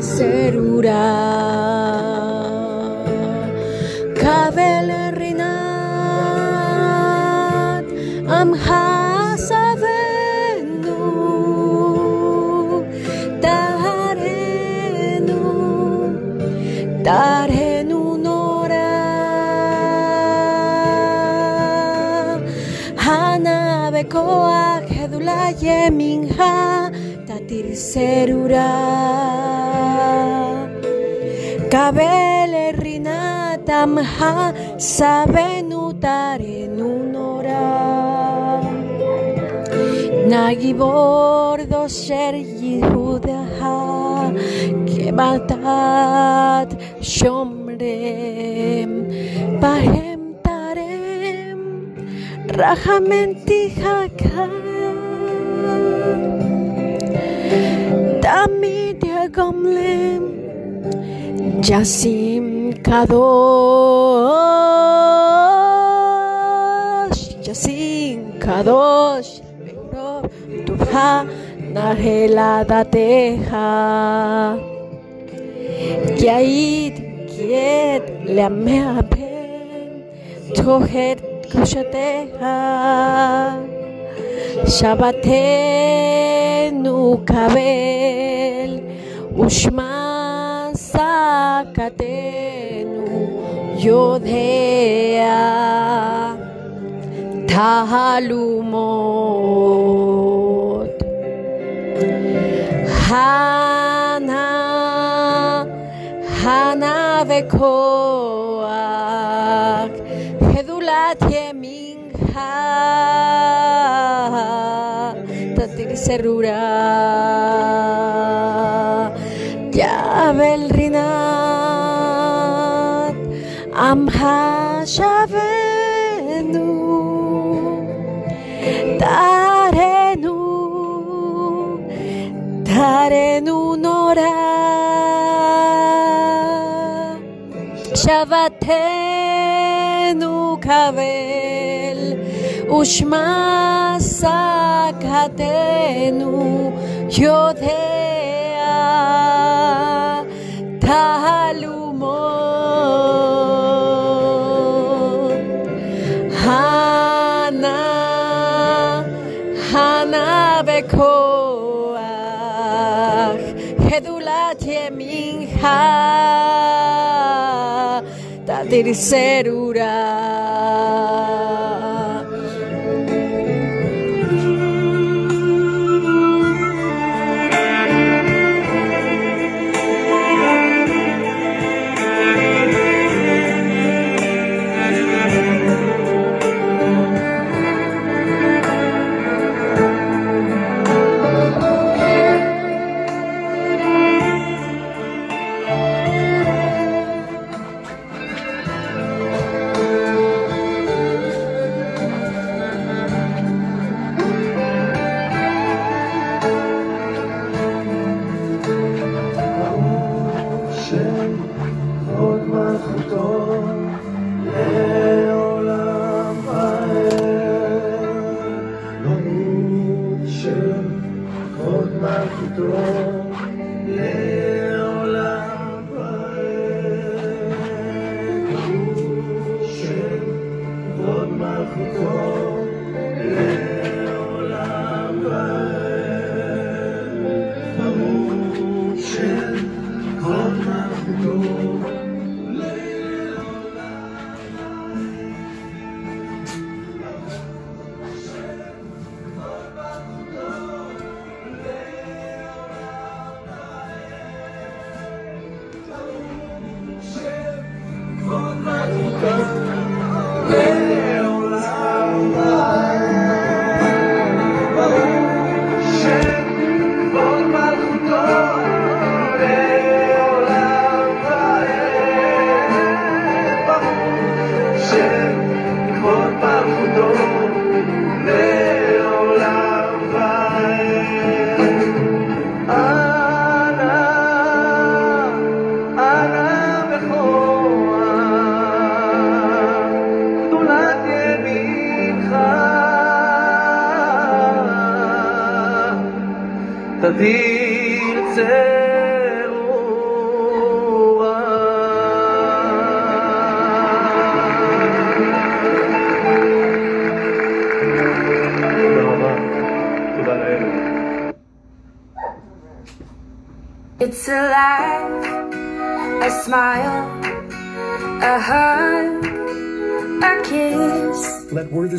serura kabel rinat am hasavenu tarenu tarenu nora. Hanabe koak hedula yeminha tatir serura kabel rinatam ha sabenu tarenu nora Nagi bordo sher Yehudaha Kebatat shomrem Bahem tarem Rahamenti haka Tamid yagomlem Jasim kadosh Jasim kadosh Tubha Nahelada Teja Yaid Kiet Leameapen Tohet Kushateja Shabbatenu נקבל ושמע זעקתנו יודע תהלומות הנה הנה וכוח חדולת ימינך Tatir Serura Yabel Rinat Amha Shavenu Nora ושמה סקתנו יודע תעלומו הנה הנה בכוח גדולת ימינך תדיר סרורה Ah. It's a laugh, a smile, a hug, a kiss. Let Worthy